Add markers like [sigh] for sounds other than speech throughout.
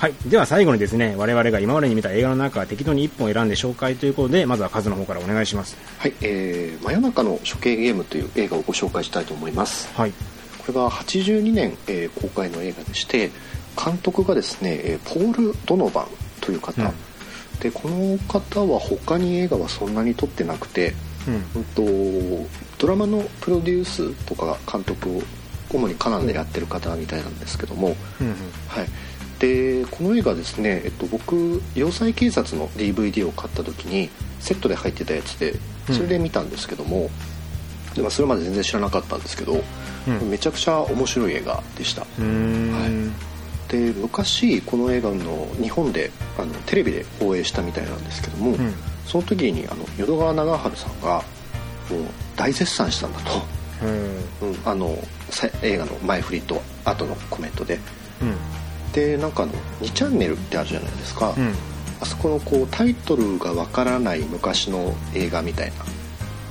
はい、では最後にですね我々が今までに見た映画の中適当に1本選んで紹介ということでまずはカズの方からお願いします。はい、えー、真夜中の処刑ゲームという映画をご紹介したいと思います。はい。これが82年、えー公開の映画でして監督がですね、えーポール・ドノバンという方、うん。でこの方は他に映画はそんなに撮ってなくて、うん。うんとドラマのプロデュースとか監督を主にカナダでやってる方みたいなんですけども、うんうん。はい、でこの映画ですね、えっと、僕要塞警察の DVD を買った時にセットで入ってたやつでそれで見たんですけども、でまあそれまで全然知らなかったんですけど、うん。めちゃくちゃ面白い映画でした。うーん。で昔この映画の日本であのテレビで放映したみたいなんですけども、うん。その時にあの淀川長春さんがもう大絶賛したんだと、うん。うん、あのさ映画の前振りと後のコメントで。うんでなんかあの2チャンネルってあるじゃないですか、うん。あそこのこうタイトルがわからない昔の映画みたい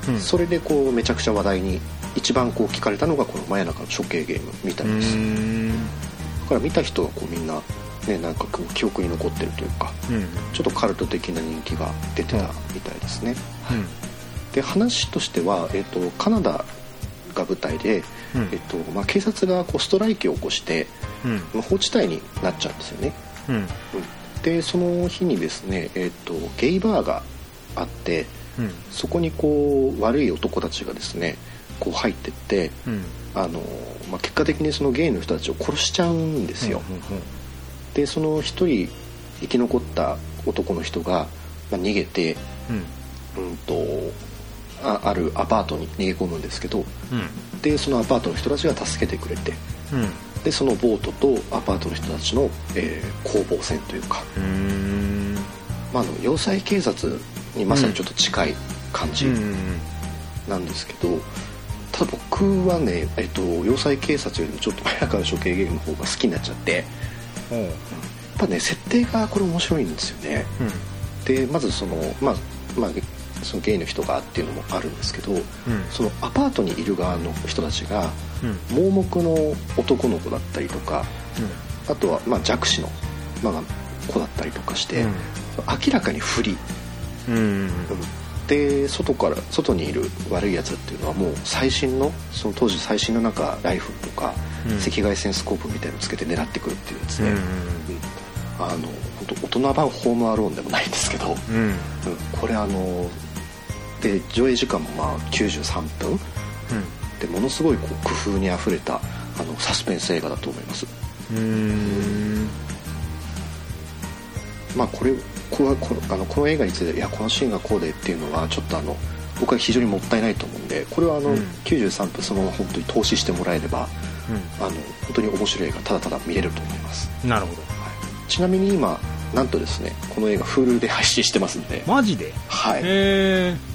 な、うん。それでこうめちゃくちゃ話題に一番こう聞かれたのがこの「真夜中の処刑ゲーム」みたいです、だから見た人がこうみんなねなんかこう記憶に残ってるというかうん。ちょっとカルト的な人気が出てたみたいですね、うん。で話としては、えっとカナダが舞台で、うん。えっとまあ、警察がこうストライキを起こして、うん。まあ放置帯になっちゃうんですよね、うん。うん。でその日にですね、えっとゲイバーがあってうん。そこにこう悪い男たちがですねこう入ってってうん。あの、まあ、結果的にそのゲイの人たちを殺しちゃうんですよ、でその一人生き残った男の人が、まあ、逃げて、うん。うん、とああるアパートに逃げ込むんですけどうん。でそのアパートの人たちが助けてくれてうん。でそのボートとアパートの人たちの、えー攻防戦というか、まあ、あの要塞警察にまさにちょっと近い感じうんなんですけど、ただ僕はね、えっと、要塞警察よりもちょっと前から処刑ゲームの方が好きになっちゃってやっおうぱね設定がこれ面白いんですよね。でまずそのまあまあそのゲイの人がっていうのもあるんですけどうん。そのアパートにいる側の人たちがうん。盲目の男の子だったりとかあとはまあ弱視の、まあ、子だったりとかして、明らかに不利、うん。うん。うんで外から外にいる悪いやつっていうのはもう最新のその当時最新のなんかライフルとか、うん。赤外線スコープみたいのつけて狙ってくるっていうやつで、うん。うんあの本当大人版ホームアローンでもないんですけど、うんうん。うん。これあので上映時間もまあ93分。でものすごいこう工夫にあふれたあのサスペンス映画だと思います。うんうん。まあこれこれはこのあのこの映画についていやこのシーンがこうでっていうのはちょっとあの僕は非常にもったいないと思うんでこれはあの、うん。93分そのまま本当に投資してもらえればあの本当に面白い映画ただただ見れると思います、うんなるほど。はい、ちなみに今なんとですねこの映画 Hulu で配信してますんで、マジで？はい。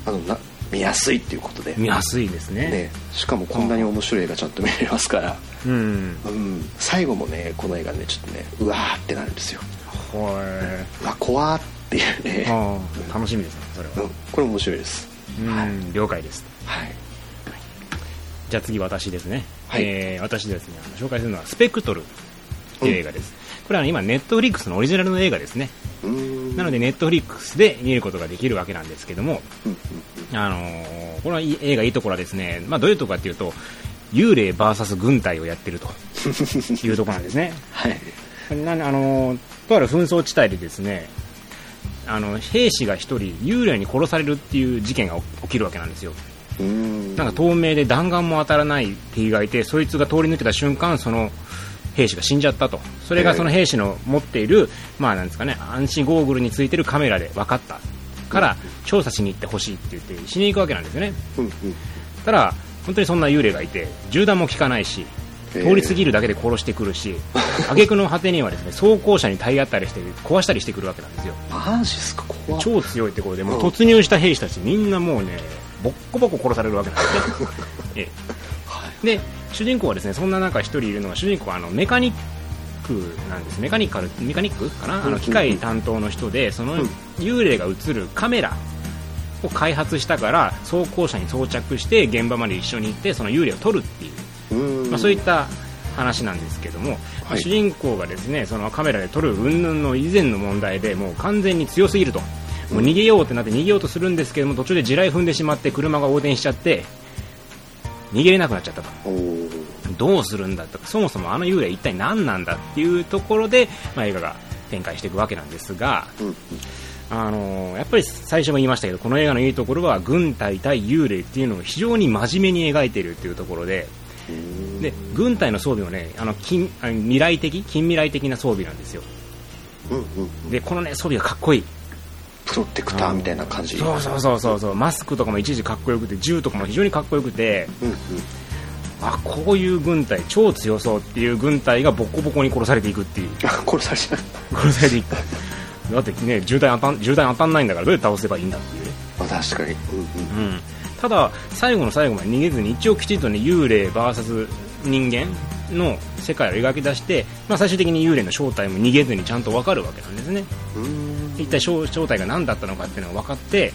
あのな見やすいっていうことで。見やすいですね。ね、しかもこんなに面白い映画ちゃんと見れますから、うん。うん、最後もねこの映画ねちょっとねうわーってなるんですよ。ほうわ怖ーっていうね、ああ楽しみですねそれは。うん、これ面白いです。うん了解です。はい。じゃあ次私ですね、はい。えー私ですね。紹介するのは「スペクトル」という映画です、これは今ネットフリックスのオリジナルの映画ですね。なのでネットフリックスで見ることができるわけなんですけども、あのーこのいい映画いいところはですね、まあ、どういうところかというと幽霊 VS 軍隊をやってると [laughs] いうところなんですね。はい。なあのーとある紛争地帯でですねあの兵士が1人幽霊に殺されるっていう事件が起きるわけなんですよ。なんか透明で弾丸も当たらない敵がいてそいつが通り抜けた瞬間その兵士が死んじゃったと。それがその兵士の持っている、まあなんですかね暗視ゴーグルについてるカメラで分かったから調査しに行ってほしいって言ってしに行くわけなんですよね。うんうん。ただ本当にそんな幽霊がいて銃弾も効かないし通り過ぎるだけで殺してくるし [laughs] 挙句の果てにはですね装甲車に体当たりして壊したりしてくるわけなんですよ。マジっすか？超強いってことでもううん。突入した兵士たちみんなもうねボッコボコ殺されるわけなんですね、[laughs] ええ。はいで主人公はですねそんな中一人いるのが主人公はあのメカニックなんです。メカニカルメカニックかな？あうん。の機械担当の人でそのうん。幽霊が映るカメラを開発したから装甲車に装着して現場まで一緒に行ってその幽霊を撮るっていう、まあ、そういった話なんですけども、はい。主人公がですねそのカメラで撮る云々の以前の問題でもう完全に強すぎると。もう逃げようってなって逃げようとするんですけども途中で地雷踏んでしまって車が横転しちゃって逃げれなくなっちゃったと。どうするんだと。かそもそもあの幽霊一体何なんだっていうところで、まあ、映画が展開していくわけなんですが、うんうん。あのーやっぱり最初も言いましたけどこの映画のいいところは軍隊対幽霊っていうのを非常に真面目に描いているっていうところでで軍隊の装備もねあの近あの未来的近未来的な装備なんですよ。うんうん。でこのね装備がかっこいいプロテクターみたいな感じ。そうそうそうそうそう。マスクとかも一時かっこよくて銃とかも非常にかっこよくて。うんうんあこういう軍隊超強そうっていう軍隊がボコボコに殺されていくっていう。[laughs] あ殺されちゃう。殺されていく。だってね渋滞当たん渋滞当たんないんだからどうやって倒せばいいんだっていうね。あ確かに。うんうん。うん、ただ、最後の最後まで逃げずに一応きちんと、ね、幽霊 VS 人間の世界を描き出して、まあ、最終的に幽霊の正体も逃げずにちゃんと分かるわけなんですね。うーん一体正正体が何だったのかっていうのが分かって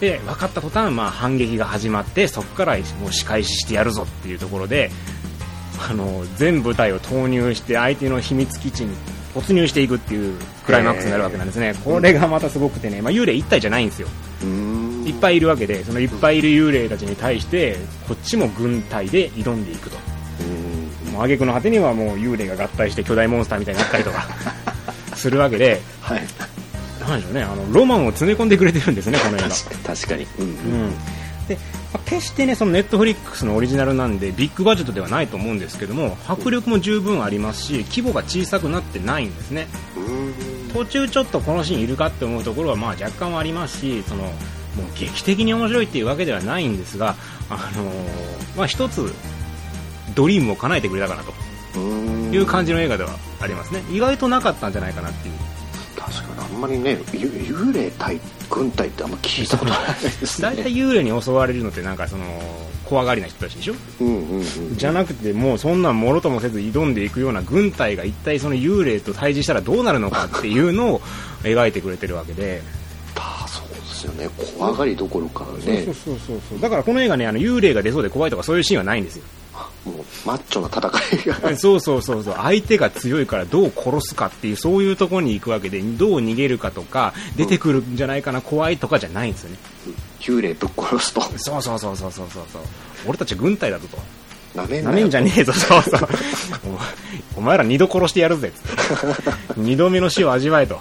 で分かった途端、まあ、反撃が始まってそこからもう仕返ししてやるぞっていうところであの全部隊を投入して相手の秘密基地に突入していくっていうクライマックスになるわけなんですね、これがまたすごくてね、まあ、幽霊1体じゃないんですよ。いっぱいいるわけでそのいっぱいいる幽霊たちに対してこっちも軍隊で挑んでいくと。うん。もう挙句の果てにはもう幽霊が合体して巨大モンスターみたいになったりとか [laughs] するわけで。はいなんでしょうね。あのロマンを詰め込んでくれてるんですね [laughs] この映画。確かにうんうん。でまあ決してねそのネットフリックスのオリジナルなんでビッグバジェットではないと思うんですけども迫力も十分ありますし規模が小さくなってないんですね。途中ちょっとこのシーンいるかって思うところはまあ若干はありますしそのもう劇的に面白いっていうわけではないんですが、あのーまあ、一つドリームを叶えてくれたかなと。うん。いう感じの映画ではありますね。意外となかったんじゃないかなっていうんまりねゆ幽霊対軍隊ってあんま聞いたことないです大体ね幽霊に襲われるのってなんかその怖がりな人たちでしょ？うんうんうんじゃなくてもうそんなんもろともせず挑んでいくような軍隊が一体その幽霊と対峙したらどうなるのかっていうのを [laughs] 描いてくれてるわけで。あそうですよね。怖がりどころかね。そうそうそうそう。だからこの映画ねあの幽霊が出そうで怖いとかそういうシーンはないんですよもうマッチョな戦いが。[laughs] そうそうそうそう。相手が強いからどう殺すかっていうそういうところに行くわけでどう逃げるかとか出てくるんじゃないかな怖いとかじゃないんですよね。幽霊ぶっ殺すと。そうそうそうそうそうそう。そう俺たち軍隊だぞと。なめんじゃねえぞそうそう。おお前ら二度殺してやるぜ。っつって二度目の死を味わえと。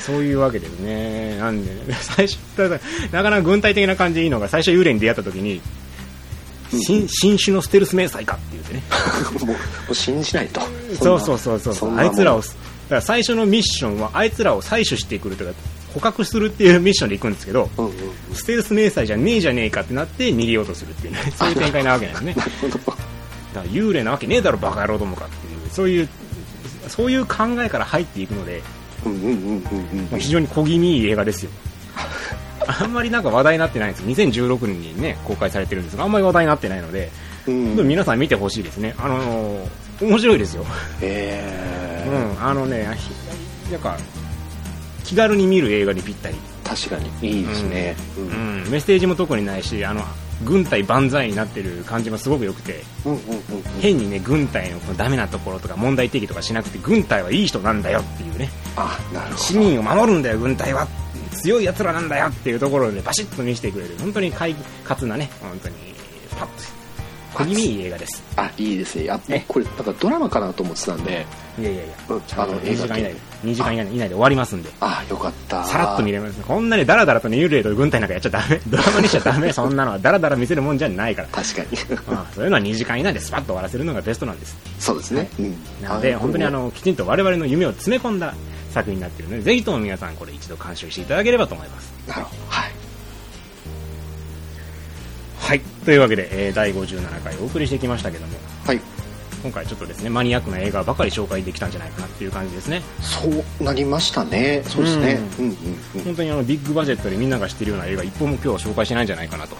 そういうわけですね。なんでね最初なかなか軍隊的な感じでいいのが最初幽霊に出会った時に新新種のステルス迷彩かって言ってね。[laughs] もう信じないと。そうそうそうそう。そあいつらをだから最初のミッションはあいつらを採取してくるというか捕獲するっていうミッションで行くんですけどうんうんステルス迷彩じゃねえじゃねえかってなって逃げようとするっていうね。[laughs] そういう展開なわけ [laughs] なんですねだから幽霊なわけねえだろバカ野郎どもかっていうそういうそういう考えから入っていくのでうんうんうんうんうん。非常に小気味いい映画ですよあんまりなんか話題になってないんです。2016年にね公開されてるんですがあんまり話題になってないので、うん。皆さん見てほしいですね。あのー面白いですよ。えー。うん、あのね、ひなんか気軽に見る映画にぴったり、確かにいいですね。ううん。ん、メッセージも特にないし、あの軍隊万歳になってる感じもすごく良くて、うんうんうん変にね軍隊のこのダメなところとか問題提起とかしなくて、軍隊はいい人なんだよっていうね、あなるほど。市民を守るんだよ、軍隊は。強い奴らなんだよっていうところでバシッと見せてくれる。本当に快活なね本当にパッと小気味いい映画です。あいいですね。あえこれなんかドラマかなと思ってたんで。いやいやいや。あの2時間以内。で映2時間以内以内で終わりますんで。あよかった。さらっと見れます。こんなにダラダラとね幽霊と軍隊なんかやっちゃダメ。ドラマにしちゃダメ。[laughs] そんなのはダラダラ見せるもんじゃないから。確かに。ああそういうのは2時間以内でスパッと終わらせるのがベストなんです。そうですね。うん。なのであ本当にあのきちんと我々の夢を詰め込んだ作品になっているのでぜひとも皆さんこれ一度鑑賞していただければと思います。なるほど。はい。はい。というわけで、えー第57回お送りしてきましたけどもはい。今回ちょっとですねマニアックな映画ばかり紹介できたんじゃないかなっていう感じですね。そうなりましたね。そうですね。ううんうんうん。本当にあのビッグバジェットでみんなが知ってるような映画一本も今日は紹介してないんじゃないかなと。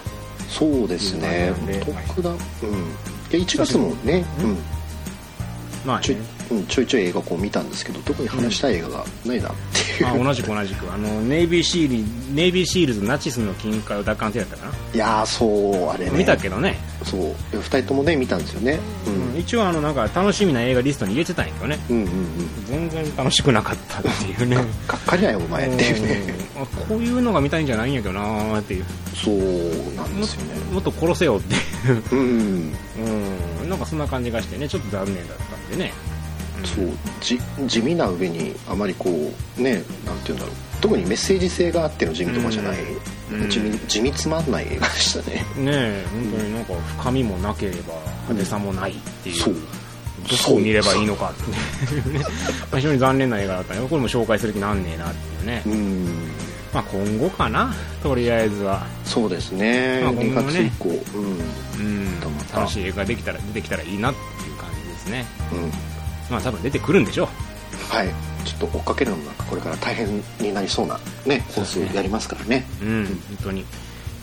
そうですね。いう感じなんで。特段うん。で1月もね。うんまあ、ちょいね、うんちょいちょい映画こう見たんですけど特に話したい映画がないなっていう。あ同じく同じく。あのネイビーシールネイビーシールズナチスの金塊を奪還せやったかな、いやーそうあれね。見たけどねそう。2人ともね見たんですよね、うん。うん。一応あのなんか楽しみな映画リストに入れてたんやけどね。うんうんうん。全然楽しくなかったっていうね。がっかりだよお前っていうね。こういうのが見たいんじゃないんやけどなーっていう。そうなんですよね。もっと殺せよっていう。うんうん。なんかそんな感じがしてねちょっと残念だったんでね。そう。じ地味な上にあまりこうねなんて言うんだろう。特にメッセージ性があっての地味とかじゃない、うん地味地味つまんない映画でしたね。ねえ本当になんか深みもなければ派手さもないっていう、そう。どこを見ればいいのかっていう。ねまあ非常に残念な映画だったね。これも紹介する気なんねえなっていうね、うん。まあ今後かな。とりあえずは。そうですね。まあ2今後ね。月以降、うん。うん。楽しい映画ができたら出てきたらいいなっていう感じですね。うん。まあ多分出てくるんでしょはいちょっと追っかけるのもなんかこれから大変になりそうなね本数やりますからね。ううん。本当に。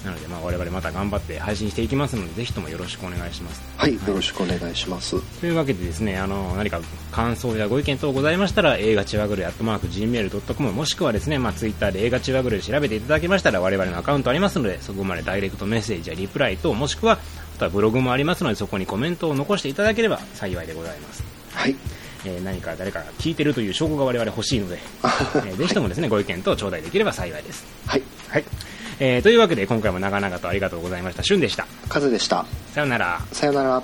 なのでまあ我々また頑張って配信していきますのでぜひともよろしくお願いします。はいよろしくお願いします。というわけでですねあの何か感想やご意見等ございましたら映画ちわぐれアットマーク Gmail.com もしくはですね、まあ、ツイッターで映画ちわぐれで調べていただけましたら我々のアカウントありますのでそこまでダイレクトメッセージやリプライ等もしくはあとはブログもありますのでそこにコメントを残していただければ幸いでございます。はいえー何か誰かが聞いてるという証拠が我々欲しいので、えーぜひともですね、ご意見等頂戴できれば幸いです。はいはい。えーというわけで今回も長々とありがとうございました。しゅんでした。カズでしたさよなら。さよなら